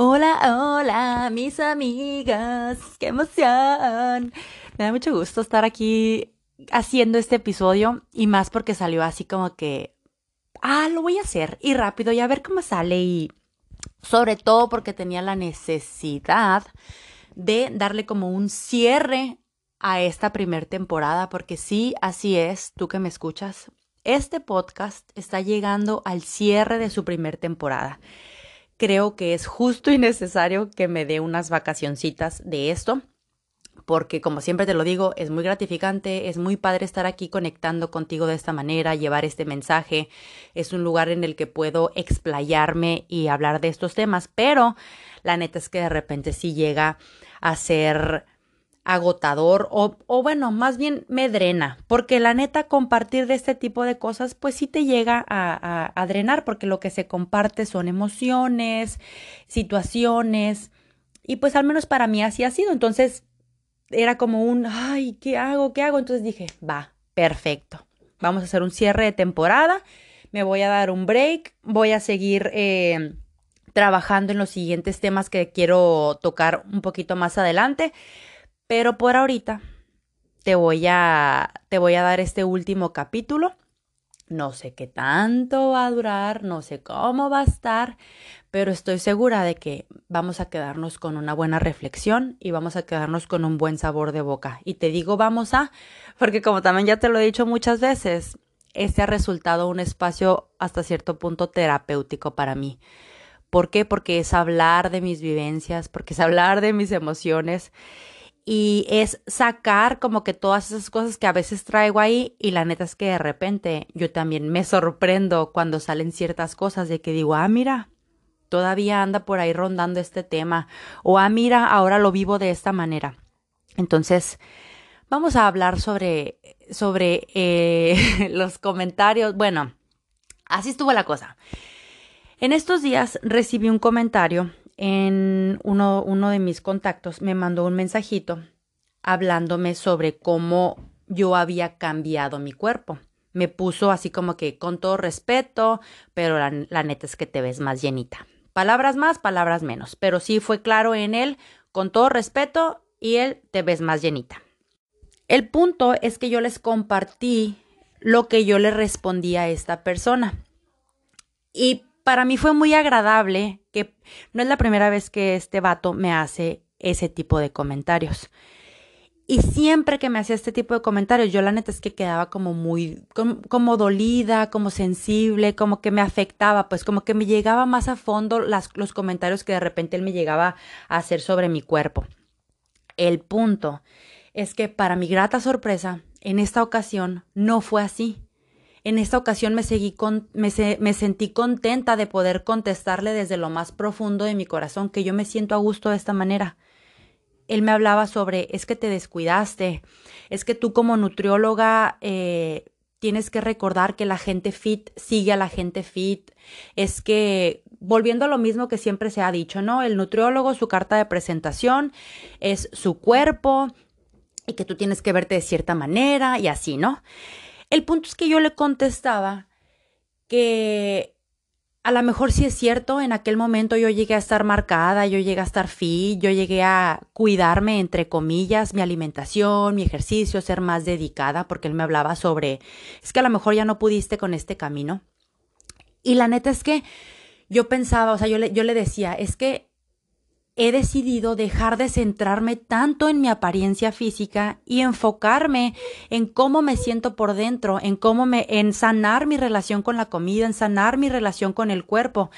Hola, hola, mis amigas, qué emoción. Me da mucho gusto estar aquí haciendo este episodio y más porque salió así como que, ah, lo voy a hacer y rápido y a ver cómo sale y sobre todo porque tenía la necesidad de darle como un cierre a esta primer temporada porque sí, así es, tú que me escuchas, este podcast está llegando al cierre de su primer temporada creo que es justo y necesario que me dé unas vacacioncitas de esto, porque como siempre te lo digo, es muy gratificante, es muy padre estar aquí conectando contigo de esta manera, llevar este mensaje, es un lugar en el que puedo explayarme y hablar de estos temas, pero la neta es que de repente sí llega a ser agotador o, o, bueno, más bien me drena, porque la neta compartir de este tipo de cosas pues sí te llega a, drenar, porque lo que se comparte son emociones, situaciones, y pues al menos para mí así ha sido, entonces era como un, ay, ¿qué hago? ¿Qué hago? Entonces dije, va, perfecto, vamos a hacer un cierre de temporada, me voy a dar un break, voy a seguir... Eh, trabajando en los siguientes temas que quiero tocar un poquito más adelante. Pero por ahorita te voy a te voy a dar este último capítulo. No sé qué tanto va a durar, no sé cómo va a estar, pero estoy segura de que vamos a quedarnos con una buena reflexión y vamos a quedarnos con un buen sabor de boca. Y te digo vamos a, porque como también ya te lo he dicho muchas veces, este ha resultado un espacio hasta cierto punto terapéutico para mí. ¿Por qué? Porque es hablar de mis vivencias, porque es hablar de mis emociones y es sacar como que todas esas cosas que a veces traigo ahí y la neta es que de repente yo también me sorprendo cuando salen ciertas cosas de que digo, ah, mira, todavía anda por ahí rondando este tema o ah, mira, ahora lo vivo de esta manera. Entonces, vamos a hablar sobre, sobre eh, los comentarios. Bueno, así estuvo la cosa. En estos días recibí un comentario en uno, uno de mis contactos me mandó un mensajito hablándome sobre cómo yo había cambiado mi cuerpo. Me puso así como que con todo respeto, pero la, la, neta es que te ves más llenita. Palabras más, palabras menos, pero sí fue claro en él, con todo respeto, y él te ves más llenita. El punto es que yo les compartí lo que yo le respondí a esta persona. Y para mí fue muy agradable que no es la primera vez que este vato me hace ese tipo de comentarios. Y siempre que me hacía este tipo de comentarios, yo la neta es que quedaba como muy, como, dolida, como sensible, como que me afectaba, pues como que me llegaba más a fondo las, los comentarios que de repente él me llegaba a hacer sobre mi cuerpo. El punto es que para mi grata sorpresa, en esta ocasión no fue así. En esta ocasión me, seguí con, me, sentí contenta de poder contestarle desde lo más profundo de mi corazón que yo me siento a gusto de esta manera. Él me hablaba sobre es que te descuidaste, es que tú como nutrióloga eh, tienes que recordar que la gente fit sigue a la gente fit, es que volviendo a lo mismo que siempre se ha dicho, ¿no? El nutriólogo, su carta de presentación es su cuerpo y que tú tienes que verte de cierta manera y así, ¿no? El punto es que yo le contestaba que a lo mejor sí es cierto, en aquel momento yo llegué a estar marcada, yo llegué a estar fit, yo llegué a cuidarme, entre comillas, mi alimentación, mi ejercicio, ser más dedicada, porque él me hablaba sobre, es que a lo mejor ya no pudiste con este camino. Y la neta es que yo pensaba, o sea, yo le, yo le decía, es que he decidido dejar de centrarme tanto en mi apariencia física y enfocarme en cómo me siento por dentro, en cómo me, en sanar mi relación con la comida, en sanar mi relación con el cuerpo.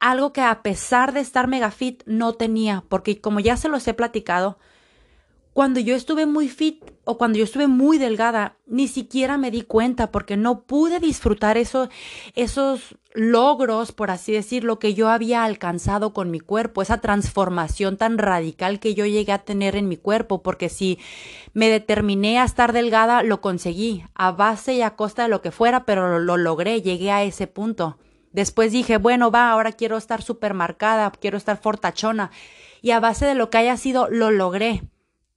Algo que a pesar de estar mega fit no tenía, porque como ya se los he platicado, cuando yo estuve muy fit o cuando yo estuve muy delgada, ni siquiera me di cuenta porque no pude disfrutar eso, esos logros, por así decirlo, que yo había alcanzado con mi cuerpo, esa transformación tan radical que yo llegué a tener en mi cuerpo, porque si me determiné a estar delgada, lo conseguí, a base y a costa de lo que fuera, pero lo, lo logré, llegué a ese punto. Después dije, bueno, va, ahora quiero estar súper marcada, quiero estar fortachona. Y a base de lo que haya sido, lo logré.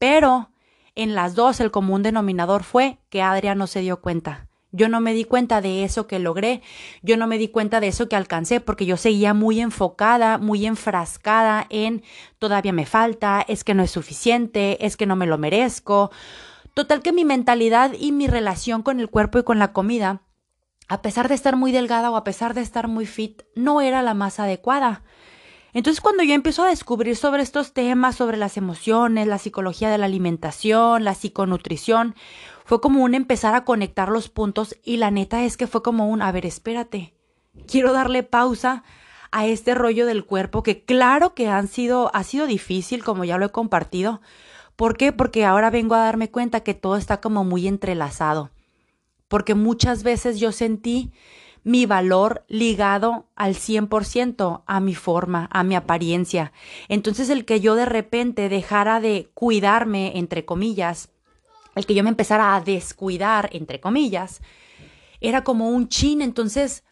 Pero en las dos el común denominador fue que Adria no se dio cuenta. Yo no me di cuenta de eso que logré, yo no me di cuenta de eso que alcancé, porque yo seguía muy enfocada, muy enfrascada en todavía me falta, es que no es suficiente, es que no me lo merezco. Total que mi mentalidad y mi relación con el cuerpo y con la comida, a pesar de estar muy delgada o a pesar de estar muy fit, no era la más adecuada. Entonces cuando yo empiezo a descubrir sobre estos temas, sobre las emociones, la psicología de la alimentación, la psiconutrición, fue como un empezar a conectar los puntos y la neta es que fue como un, a ver, espérate, quiero darle pausa a este rollo del cuerpo que claro que han sido, ha sido difícil, como ya lo he compartido. ¿Por qué? Porque ahora vengo a darme cuenta que todo está como muy entrelazado. Porque muchas veces yo sentí mi valor ligado al 100% a mi forma, a mi apariencia. Entonces el que yo de repente dejara de cuidarme, entre comillas, el que yo me empezara a descuidar, entre comillas, era como un chin, entonces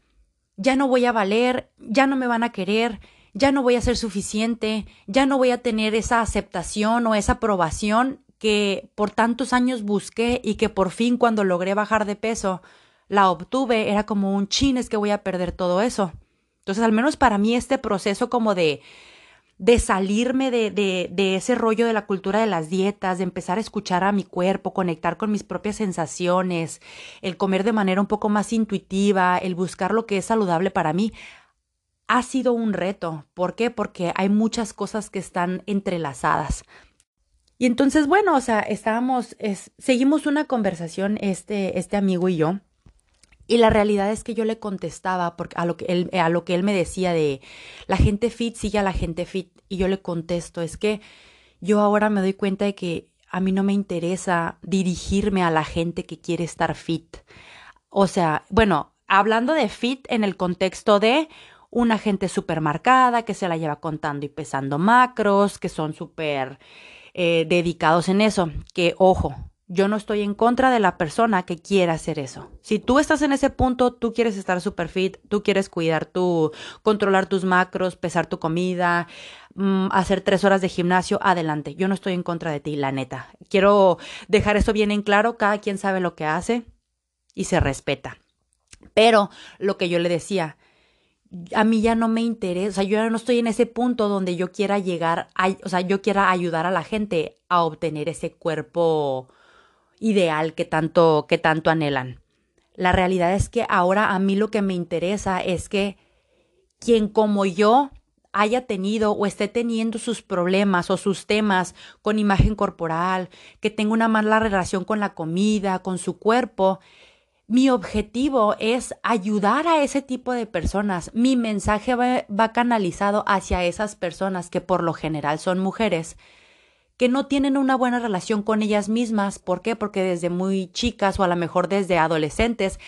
ya no voy a valer, ya no me van a querer, ya no voy a ser suficiente, ya no voy a tener esa aceptación o esa aprobación que por tantos años busqué y que por fin cuando logré bajar de peso, la obtuve, era como un chin, es que voy a perder todo eso. Entonces, al menos para mí este proceso como de, de salirme de, de, de, ese rollo de la cultura de las dietas, de empezar a escuchar a mi cuerpo, conectar con mis propias sensaciones, el comer de manera un poco más intuitiva, el buscar lo que es saludable para mí, ha sido un reto. ¿Por qué? Porque hay muchas cosas que están entrelazadas. Y entonces, bueno, o sea, estábamos, es, seguimos una conversación, este, este amigo y yo, y la realidad es que yo le contestaba porque a, lo que él, a lo que él me decía de la gente fit sigue a la gente fit. Y yo le contesto, es que yo ahora me doy cuenta de que a mí no me interesa dirigirme a la gente que quiere estar fit. O sea, bueno, hablando de fit en el contexto de una gente súper marcada, que se la lleva contando y pesando macros, que son súper eh, dedicados en eso. Que, ojo, yo no estoy en contra de la persona que quiera hacer eso. Si tú estás en ese punto, tú quieres estar super fit, tú quieres cuidar tu, controlar tus macros, pesar tu comida, mm, hacer tres horas de gimnasio, adelante. Yo no estoy en contra de ti, la neta. Quiero dejar eso bien en claro. Cada quien sabe lo que hace y se respeta. Pero lo que yo le decía, a mí ya no me interesa, o sea, yo ya no estoy en ese punto donde yo quiera llegar, o sea, yo quiera ayudar a la gente a obtener ese cuerpo ideal que tanto, que tanto anhelan. La realidad es que ahora a mí lo que me interesa es que quien como yo haya tenido o esté teniendo sus problemas o sus temas con imagen corporal, que tenga una mala relación con la comida, con su cuerpo, mi objetivo es ayudar a ese tipo de personas. Mi mensaje va, va, canalizado hacia esas personas que por lo general son mujeres que no tienen una buena relación con ellas mismas. ¿Por qué? Porque desde muy chicas o a lo mejor desde adolescentes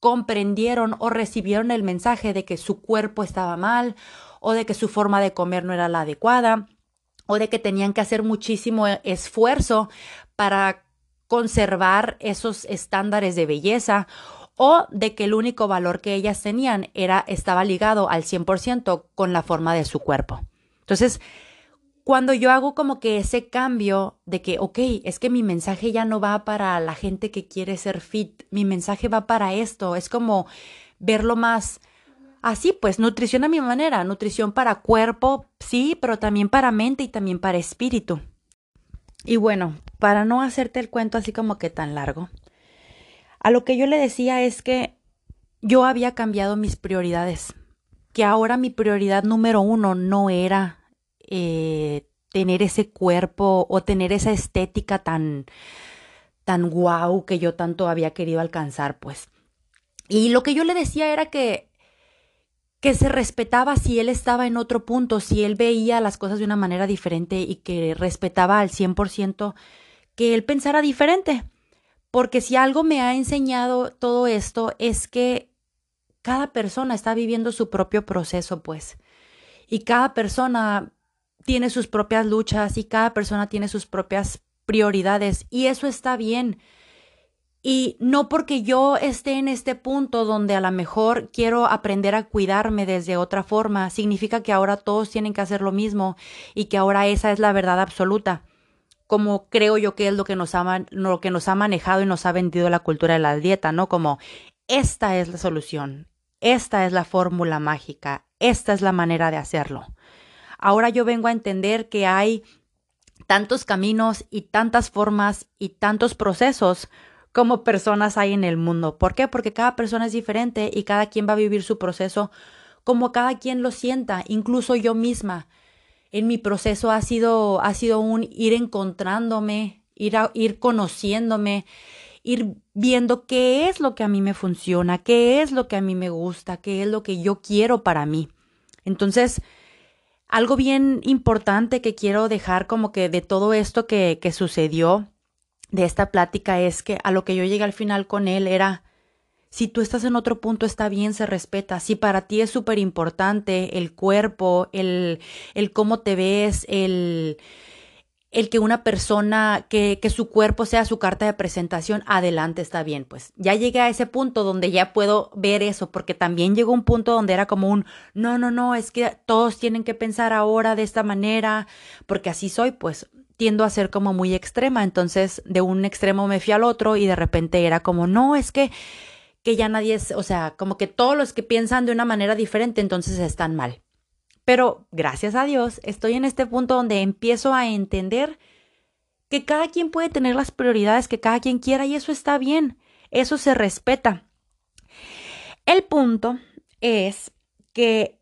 comprendieron o recibieron el mensaje de que su cuerpo estaba mal o de que su forma de comer no era la adecuada o de que tenían que hacer muchísimo esfuerzo para conservar esos estándares de belleza o de que el único valor que ellas tenían era estaba ligado al 100% con la forma de su cuerpo. Entonces, cuando yo hago como que ese cambio de que, ok, es que mi mensaje ya no va para la gente que quiere ser fit, mi mensaje va para esto, es como verlo más así, pues nutrición a mi manera, nutrición para cuerpo, sí, pero también para mente y también para espíritu. Y bueno, para no hacerte el cuento así como que tan largo, a lo que yo le decía es que yo había cambiado mis prioridades, que ahora mi prioridad número uno no era eh, tener ese cuerpo o tener esa estética tan, tan guau que yo tanto había querido alcanzar, pues. Y lo que yo le decía era que, que se respetaba si él estaba en otro punto, si él veía las cosas de una manera diferente y que respetaba al 100% que él pensara diferente. Porque si algo me ha enseñado todo esto es que cada persona está viviendo su propio proceso, pues. Y cada persona tiene sus propias luchas y cada persona tiene sus propias prioridades y eso está bien. Y no porque yo esté en este punto donde a lo mejor quiero aprender a cuidarme desde otra forma, significa que ahora todos tienen que hacer lo mismo y que ahora esa es la verdad absoluta. Como creo yo que es lo que nos ha, lo que nos ha manejado y nos ha vendido la cultura de la dieta, ¿no? Como esta es la solución, esta es la fórmula mágica, esta es la manera de hacerlo. Ahora yo vengo a entender que hay tantos caminos y tantas formas y tantos procesos como personas hay en el mundo. ¿Por qué? Porque cada persona es diferente y cada quien va a vivir su proceso como cada quien lo sienta, incluso yo misma. En mi proceso ha sido, ha sido un ir encontrándome, ir, a, ir conociéndome, ir viendo qué es lo que a mí me funciona, qué es lo que a mí me gusta, qué es lo que yo quiero para mí. Entonces, algo bien importante que quiero dejar como que de todo esto que, que sucedió de esta plática es que a lo que yo llegué al final con él era, si tú estás en otro punto está bien, se respeta. Si para ti es súper importante el cuerpo, el, el cómo te ves, el, el que una persona, que, que, su cuerpo sea su carta de presentación, adelante está bien. Pues ya llegué a ese punto donde ya puedo ver eso, porque también llegó un punto donde era como un, no, no, no, es que todos tienen que pensar ahora de esta manera, porque así soy, pues tiendo a ser como muy extrema, entonces de un extremo me fui al otro y de repente era como, no, es que, que ya nadie es, o sea, como que todos los que piensan de una manera diferente entonces están mal. Pero gracias a Dios estoy en este punto donde empiezo a entender que cada quien puede tener las prioridades que cada quien quiera y eso está bien, eso se respeta. El punto es que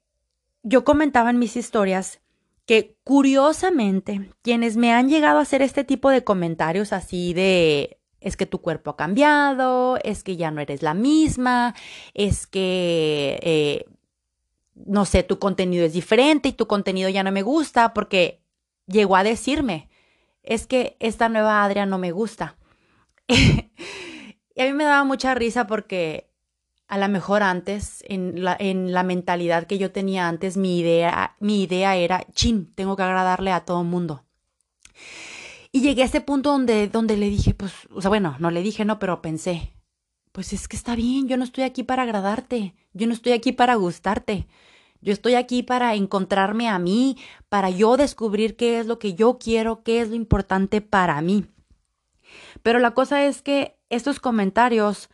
yo comentaba en mis historias que curiosamente quienes me han llegado a hacer este tipo de comentarios así de es que tu cuerpo ha cambiado, es que ya no eres la misma, es que, eh, no sé, tu contenido es diferente y tu contenido ya no me gusta porque llegó a decirme, es que esta nueva Adria no me gusta. y a mí me daba mucha risa porque a lo mejor antes, en la, en la mentalidad que yo tenía antes, mi idea, mi idea era, chin, tengo que agradarle a todo el mundo. Y llegué a ese punto donde, donde le dije, pues, o sea, bueno, no le dije no, pero pensé, pues es que está bien, yo no estoy aquí para agradarte, yo no estoy aquí para gustarte, yo estoy aquí para encontrarme a mí, para yo descubrir qué es lo que yo quiero, qué es lo importante para mí. Pero la cosa es que estos comentarios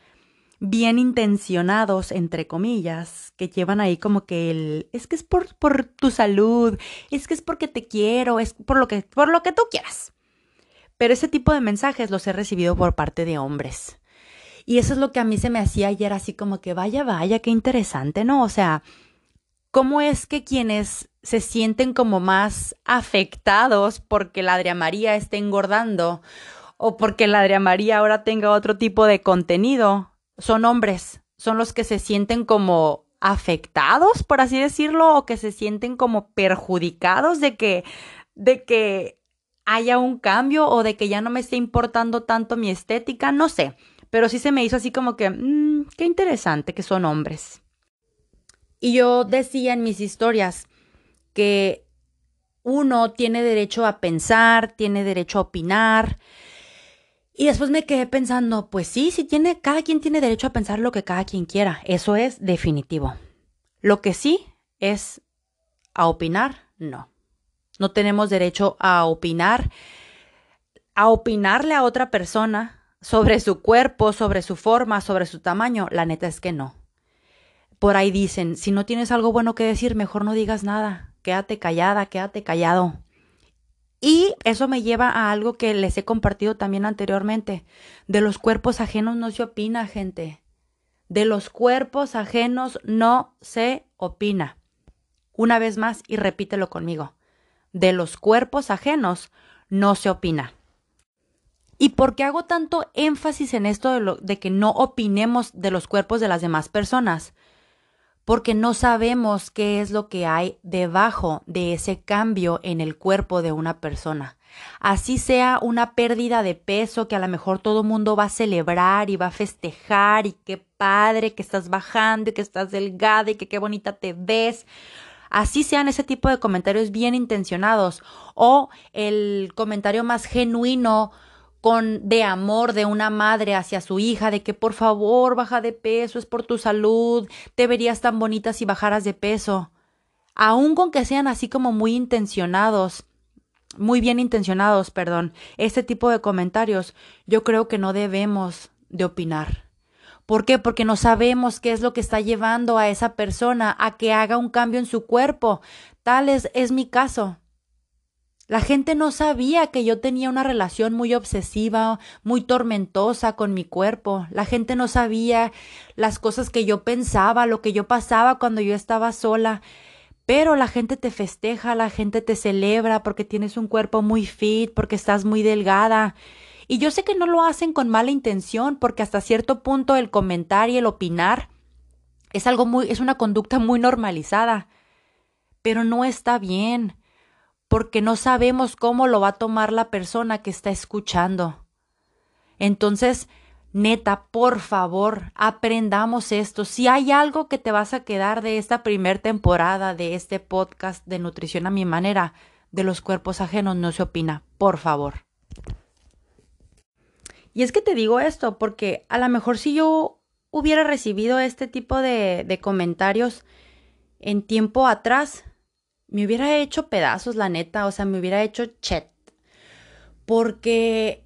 bien intencionados, entre comillas, que llevan ahí como que el, es que es por, por tu salud, es que es porque te quiero, es por lo que, por lo que tú quieras. Pero ese tipo de mensajes los he recibido por parte de hombres. Y eso es lo que a mí se me hacía ayer así como que vaya, vaya, qué interesante, ¿no? O sea, ¿cómo es que quienes se sienten como más afectados porque la Adria María esté engordando o porque la Adria María ahora tenga otro tipo de contenido, son hombres, son los que se sienten como afectados, por así decirlo, o que se sienten como perjudicados de que, de que haya un cambio o de que ya no me esté importando tanto mi estética, no sé, pero sí se me hizo así como que, mmm, qué interesante que son hombres. Y yo decía en mis historias que uno tiene derecho a pensar, tiene derecho a opinar, y después me quedé pensando, pues sí, sí tiene, cada quien tiene derecho a pensar lo que cada quien quiera. Eso es definitivo. Lo que sí es a opinar, no. No tenemos derecho a opinar, a opinarle a otra persona sobre su cuerpo, sobre su forma, sobre su tamaño. La neta es que no. Por ahí dicen, si no tienes algo bueno que decir, mejor no digas nada. Quédate callada, quédate callado. Y eso me lleva a algo que les he compartido también anteriormente. De los cuerpos ajenos no se opina, gente. De los cuerpos ajenos no se opina. Una vez más y repítelo conmigo. De los cuerpos ajenos no se opina. ¿Y por qué hago tanto énfasis en esto de, de que no opinemos de los cuerpos de las demás personas? Porque no sabemos qué es lo que hay debajo de ese cambio en el cuerpo de una persona. Así sea una pérdida de peso que a lo mejor todo mundo va a celebrar y va a festejar y qué padre que estás bajando y que estás delgada y que qué bonita te ves. Así sean ese tipo de comentarios bien intencionados o el comentario más genuino con de amor de una madre hacia su hija, de que por favor baja de peso, es por tu salud, te verías tan bonita si bajaras de peso. Aun con que sean así como muy intencionados, muy bien intencionados, perdón, este tipo de comentarios, yo creo que no debemos de opinar. ¿Por qué? Porque no sabemos qué es lo que está llevando a esa persona a que haga un cambio en su cuerpo. Tal es, es mi caso. La gente no sabía que yo tenía una relación muy obsesiva, muy tormentosa con mi cuerpo. La gente no sabía las cosas que yo pensaba, lo que yo pasaba cuando yo estaba sola. Pero la gente te festeja, la gente te celebra porque tienes un cuerpo muy fit, porque estás muy delgada. Y yo sé que no lo hacen con mala intención, porque hasta cierto punto el comentar y el opinar es algo muy, es una conducta muy normalizada. Pero no está bien porque no sabemos cómo lo va a tomar la persona que está escuchando. Entonces, neta, por favor, aprendamos esto. Si hay algo que te vas a quedar de esta primer temporada de este podcast de nutrición a mi manera, de los cuerpos ajenos no se opina, por favor. Y es que te digo esto porque a lo mejor si yo hubiera recibido este tipo de, de comentarios en tiempo atrás, me hubiera hecho pedazos, la neta, o sea, me hubiera hecho chet. Porque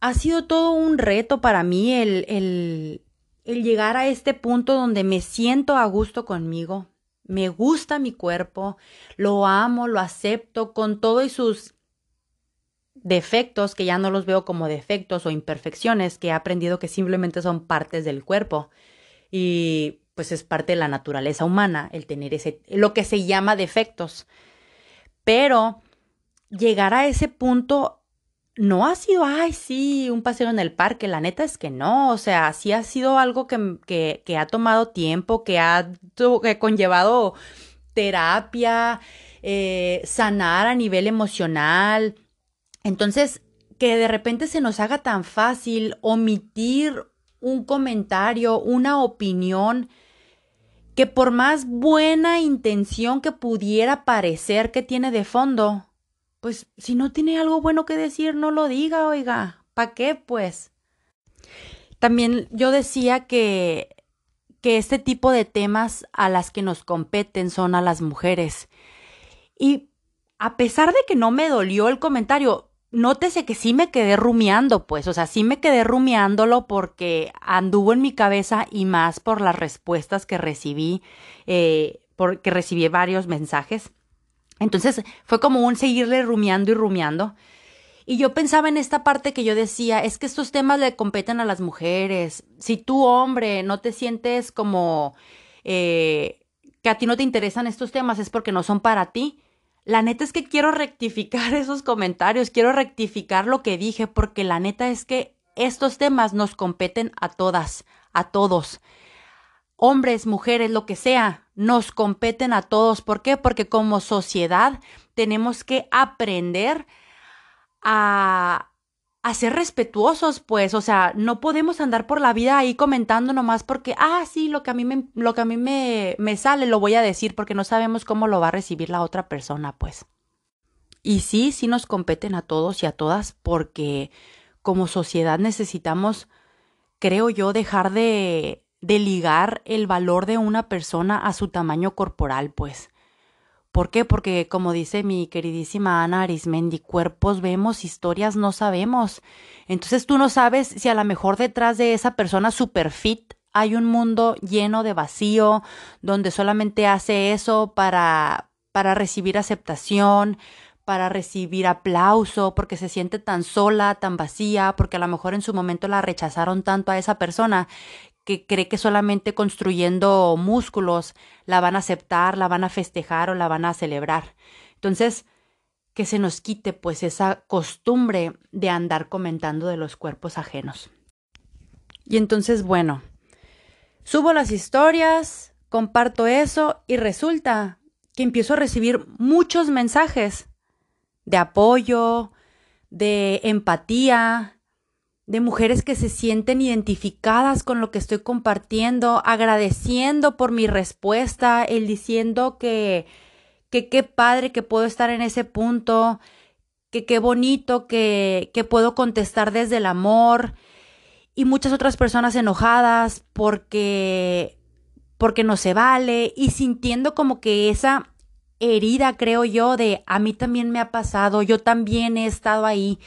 ha sido todo un reto para mí el, el, el llegar a este punto donde me siento a gusto conmigo, me gusta mi cuerpo, lo amo, lo acepto con todos sus defectos, que ya no los veo como defectos o imperfecciones, que he aprendido que simplemente son partes del cuerpo. Y pues es parte de la naturaleza humana el tener ese, lo que se llama defectos. Pero llegar a ese punto no ha sido, ay, sí, un paseo en el parque, la neta es que no, o sea, sí ha sido algo que, que, ha tomado tiempo, que ha que conllevado terapia, eh, sanar a nivel emocional. Entonces, que de repente se nos haga tan fácil omitir un comentario, una opinión que por más buena intención que pudiera parecer que tiene de fondo, pues si no tiene algo bueno que decir, no lo diga, oiga, ¿para qué pues? También yo decía que que este tipo de temas a las que nos competen son a las mujeres. Y a pesar de que no me dolió el comentario, nótese que sí me quedé rumiando, pues, o sea, sí me quedé rumiándolo porque anduvo en mi cabeza y más por las respuestas que recibí, eh, porque recibí varios mensajes. Entonces fue como un seguirle rumiando y rumiando. Y yo pensaba en esta parte que yo decía, es que estos temas le competen a las mujeres. Si tú, hombre, no te sientes como eh, que a ti no te interesan estos temas, es porque no son para ti. La neta es que quiero rectificar esos comentarios, quiero rectificar lo que dije, porque la neta es que estos temas nos competen a todas, a todos. Hombres, mujeres, lo que sea, nos competen a todos. ¿Por qué? Porque como sociedad tenemos que aprender a, a ser respetuosos, pues, o sea, no podemos andar por la vida ahí comentando nomás porque, ah, sí, lo que a mí me, lo que a mí me, me sale lo voy a decir porque no sabemos cómo lo va a recibir la otra persona, pues. Y sí, sí nos competen a todos y a todas porque como sociedad necesitamos, creo yo, dejar de, de ligar el valor de una persona a su tamaño corporal, pues. ¿Por qué? Porque como dice mi queridísima Ana Arismendi, cuerpos vemos, historias no sabemos. Entonces tú no sabes si a lo mejor detrás de esa persona super fit hay un mundo lleno de vacío, donde solamente hace eso para, para recibir aceptación, para recibir aplauso, porque se siente tan sola, tan vacía, porque a lo mejor en su momento la rechazaron tanto a esa persona que cree que solamente construyendo músculos la van a aceptar, la van a festejar o la van a celebrar. Entonces, que se nos quite pues esa costumbre de andar comentando de los cuerpos ajenos. Y entonces, bueno, subo las historias, comparto eso y resulta que empiezo a recibir muchos mensajes de apoyo, de empatía, de mujeres que se sienten identificadas con lo que estoy compartiendo, agradeciendo por mi respuesta, el diciendo que que qué padre que puedo estar en ese punto, que qué bonito que, que puedo contestar desde el amor. Y muchas otras personas enojadas porque porque no se vale y sintiendo como que esa herida, creo yo, de a mí también me ha pasado, yo también he estado ahí.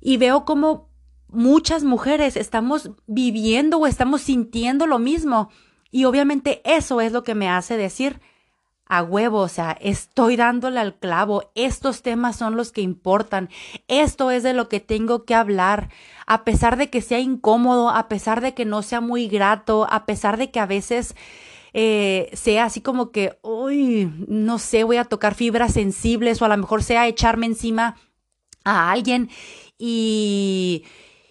Y veo como muchas mujeres estamos viviendo o estamos sintiendo lo mismo. Y obviamente eso es lo que me hace decir a huevo, o sea, estoy dándole al clavo, estos temas son los que importan, esto es de lo que tengo que hablar, a pesar de que sea incómodo, a pesar de que no sea muy grato, a pesar de que a veces eh, sea así como que, uy, no sé, voy a tocar fibras sensibles o a lo mejor sea echarme encima a alguien y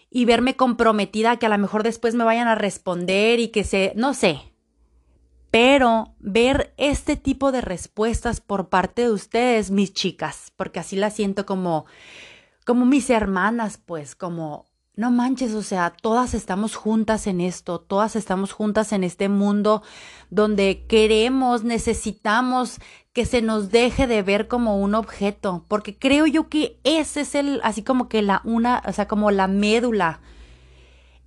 y verme comprometida que a lo mejor después me vayan a responder y que se, no sé. Pero ver este tipo de respuestas por parte de ustedes, mis chicas, porque así las siento como, como mis hermanas, pues, como, no manches, o sea, todas estamos juntas en esto, todas estamos juntas en este mundo donde queremos, necesitamos que se nos deje de ver como un objeto, porque creo yo que ese es el, así como que la una, o sea, como la médula,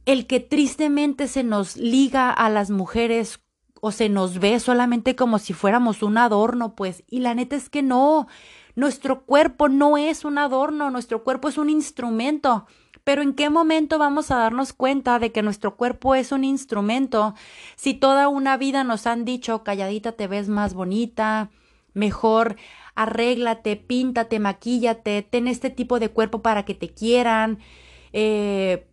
el que tristemente se nos liga a las mujeres o se nos ve solamente como si fuéramos un adorno, pues, y la neta es que no, nuestro cuerpo no es un adorno, nuestro cuerpo es un instrumento. Pero ¿en qué momento vamos a darnos cuenta de que nuestro cuerpo es un instrumento si toda una vida nos han dicho calladita te ves más bonita, Mejor arréglate, píntate, maquíllate, ten este tipo de cuerpo para que te quieran. Eh,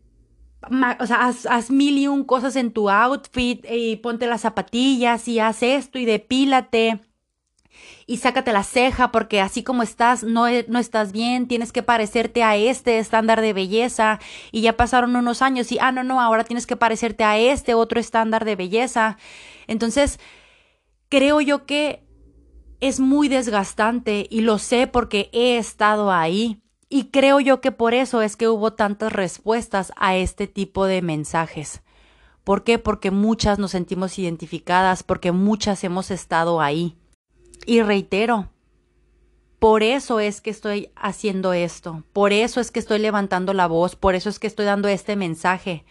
o sea, haz, mil y un cosas en tu outfit y ponte las zapatillas y haz esto y depílate y sácate la ceja porque así como estás no, e, no estás bien, tienes que parecerte a este estándar de belleza y ya pasaron unos años y ah no no, ahora tienes que parecerte a este otro estándar de belleza. Entonces, creo yo que es muy desgastante y lo sé porque he estado ahí. Y creo yo que por eso es que hubo tantas respuestas a este tipo de mensajes. ¿Por qué? Porque muchas nos sentimos identificadas, porque muchas hemos estado ahí. Y reitero, por eso es que estoy haciendo esto, por eso es que estoy levantando la voz, por eso es que estoy dando este mensaje.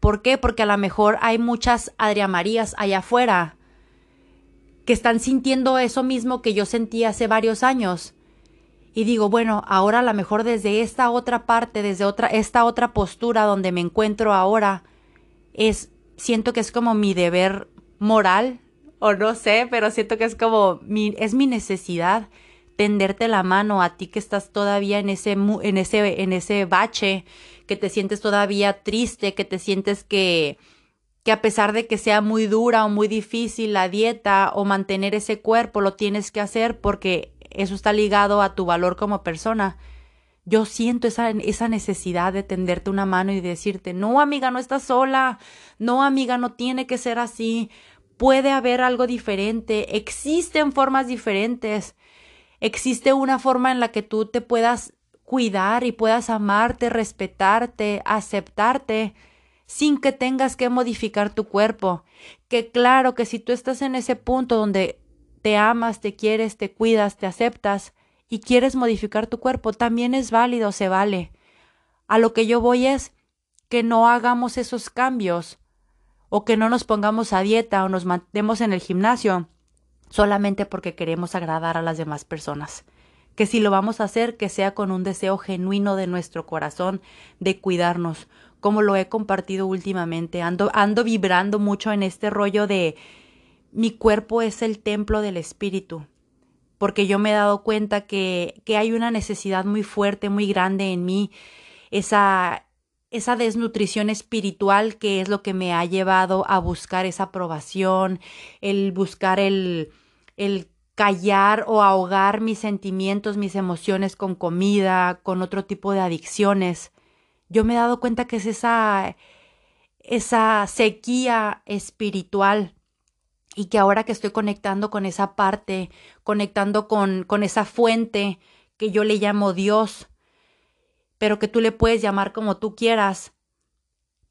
¿Por qué? Porque a lo mejor hay muchas Adria Marías allá afuera que están sintiendo eso mismo que yo sentí hace varios años. Y digo, bueno, ahora a lo mejor desde esta otra parte, desde otra, esta otra postura donde me encuentro ahora, es, siento que es como mi deber moral, o no sé, pero siento que es como mi, es mi necesidad tenderte la mano a ti que estás todavía en ese, en ese, en ese bache, que te sientes todavía triste, que te sientes que, que a pesar de que sea muy dura o muy difícil la dieta o mantener ese cuerpo, lo tienes que hacer porque eso está ligado a tu valor como persona. Yo siento esa, esa necesidad de tenderte una mano y decirte, no amiga, no estás sola, no amiga, no tiene que ser así, puede haber algo diferente, existen formas diferentes, existe una forma en la que tú te puedas cuidar y puedas amarte, respetarte, aceptarte, sin que tengas que modificar tu cuerpo. Que claro que si tú estás en ese punto donde te amas, te quieres, te cuidas, te aceptas y quieres modificar tu cuerpo, también es válido, se vale. A lo que yo voy es que no hagamos esos cambios o que no nos pongamos a dieta o nos mantemos en el gimnasio solamente porque queremos agradar a las demás personas. Que si lo vamos a hacer, que sea con un deseo genuino de nuestro corazón de cuidarnos, como lo he compartido últimamente. Ando, ando vibrando mucho en este rollo de mi cuerpo es el templo del espíritu, porque yo me he dado cuenta que, que hay una necesidad muy fuerte, muy grande en mí, esa, esa desnutrición espiritual que es lo que me ha llevado a buscar esa aprobación, el buscar el, el callar o ahogar mis sentimientos, mis emociones con comida, con otro tipo de adicciones yo me he dado cuenta que es esa, esa sequía espiritual y que ahora que estoy conectando con esa parte, conectando con, con esa fuente que yo le llamo Dios, pero que tú le puedes llamar como tú quieras,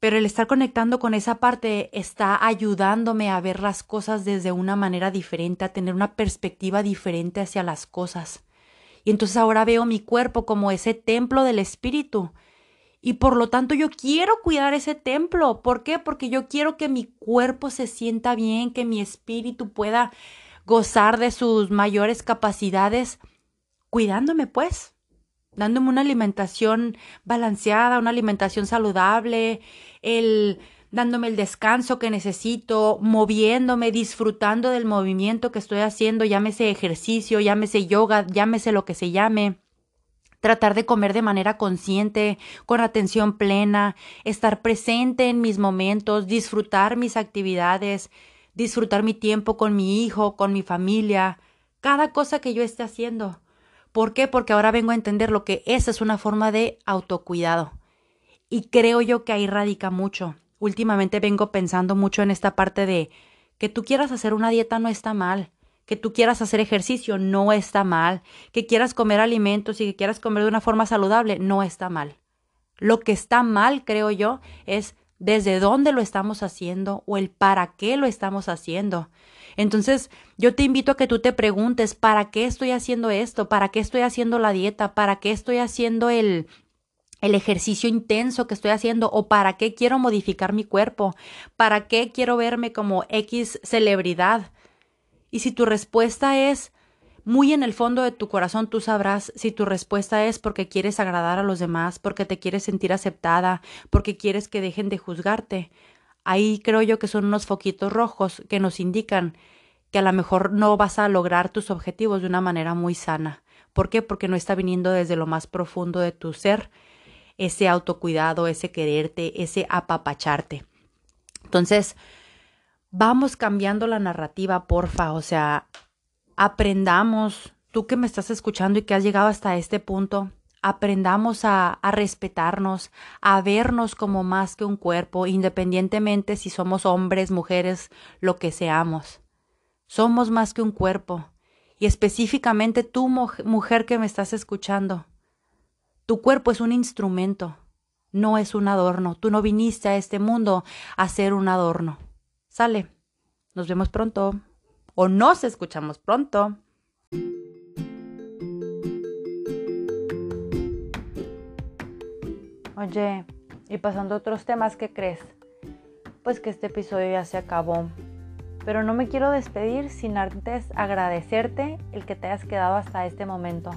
pero el estar conectando con esa parte está ayudándome a ver las cosas desde una manera diferente, a tener una perspectiva diferente hacia las cosas. Y entonces ahora veo mi cuerpo como ese templo del espíritu. Y por lo tanto yo quiero cuidar ese templo. ¿Por qué? Porque yo quiero que mi cuerpo se sienta bien, que mi espíritu pueda gozar de sus mayores capacidades, cuidándome pues dándome una alimentación balanceada, una alimentación saludable, el dándome el descanso que necesito, moviéndome, disfrutando del movimiento que estoy haciendo, llámese ejercicio, llámese yoga, llámese lo que se llame. Tratar de comer de manera consciente, con atención plena, estar presente en mis momentos, disfrutar mis actividades, disfrutar mi tiempo con mi hijo, con mi familia, cada cosa que yo esté haciendo. ¿Por qué? Porque ahora vengo a entender lo que esa es una forma de autocuidado. Y creo yo que ahí radica mucho. Últimamente vengo pensando mucho en esta parte de que tú quieras hacer una dieta no está mal, que tú quieras hacer ejercicio no está mal, que quieras comer alimentos y que quieras comer de una forma saludable no está mal. Lo que está mal, creo yo, es desde dónde lo estamos haciendo o el para qué lo estamos haciendo. Entonces, yo te invito a que tú te preguntes, ¿para qué estoy haciendo esto? ¿Para qué estoy haciendo la dieta? ¿Para qué estoy haciendo el el ejercicio intenso que estoy haciendo o para qué quiero modificar mi cuerpo, para qué quiero verme como X celebridad. Y si tu respuesta es muy en el fondo de tu corazón, tú sabrás si tu respuesta es porque quieres agradar a los demás, porque te quieres sentir aceptada, porque quieres que dejen de juzgarte. Ahí creo yo que son unos foquitos rojos que nos indican que a lo mejor no vas a lograr tus objetivos de una manera muy sana. ¿Por qué? Porque no está viniendo desde lo más profundo de tu ser ese autocuidado, ese quererte, ese apapacharte. Entonces, vamos cambiando la narrativa, porfa, o sea, aprendamos, tú que me estás escuchando y que has llegado hasta este punto, aprendamos a, a, respetarnos, a vernos como más que un cuerpo, independientemente si somos hombres, mujeres, lo que seamos. Somos más que un cuerpo. Y específicamente tú, mujer que me estás escuchando, tu cuerpo es un instrumento, no es un adorno. Tú no viniste a este mundo a ser un adorno. Sale. Nos vemos pronto. O nos escuchamos pronto. Oye, y pasando a otros temas, ¿qué crees? Pues que este episodio ya se acabó. Pero no me quiero despedir sin antes agradecerte el que te hayas quedado hasta este momento.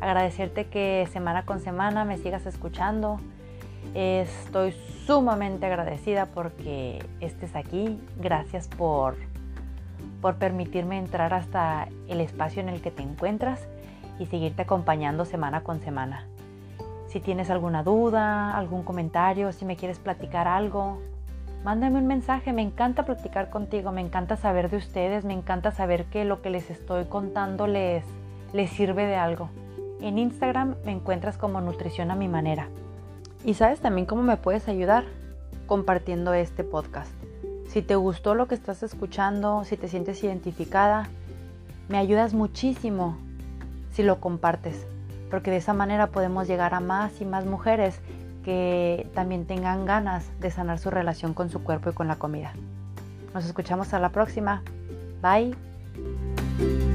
Agradecerte que semana con semana me sigas escuchando. Estoy sumamente agradecida porque estés aquí. Gracias por, por permitirme entrar hasta el espacio en el que te encuentras y seguirte acompañando semana con semana. Si tienes alguna duda, algún comentario, si me quieres platicar algo, mándame un mensaje. Me encanta platicar contigo, me encanta saber de ustedes, me encanta saber que lo que les estoy contando les, les sirve de algo. En Instagram me encuentras como Nutrición a mi manera. Y sabes también cómo me puedes ayudar compartiendo este podcast. Si te gustó lo que estás escuchando, si te sientes identificada, me ayudas muchísimo si lo compartes porque de esa manera podemos llegar a más y más mujeres que también tengan ganas de sanar su relación con su cuerpo y con la comida. Nos escuchamos a la próxima. Bye.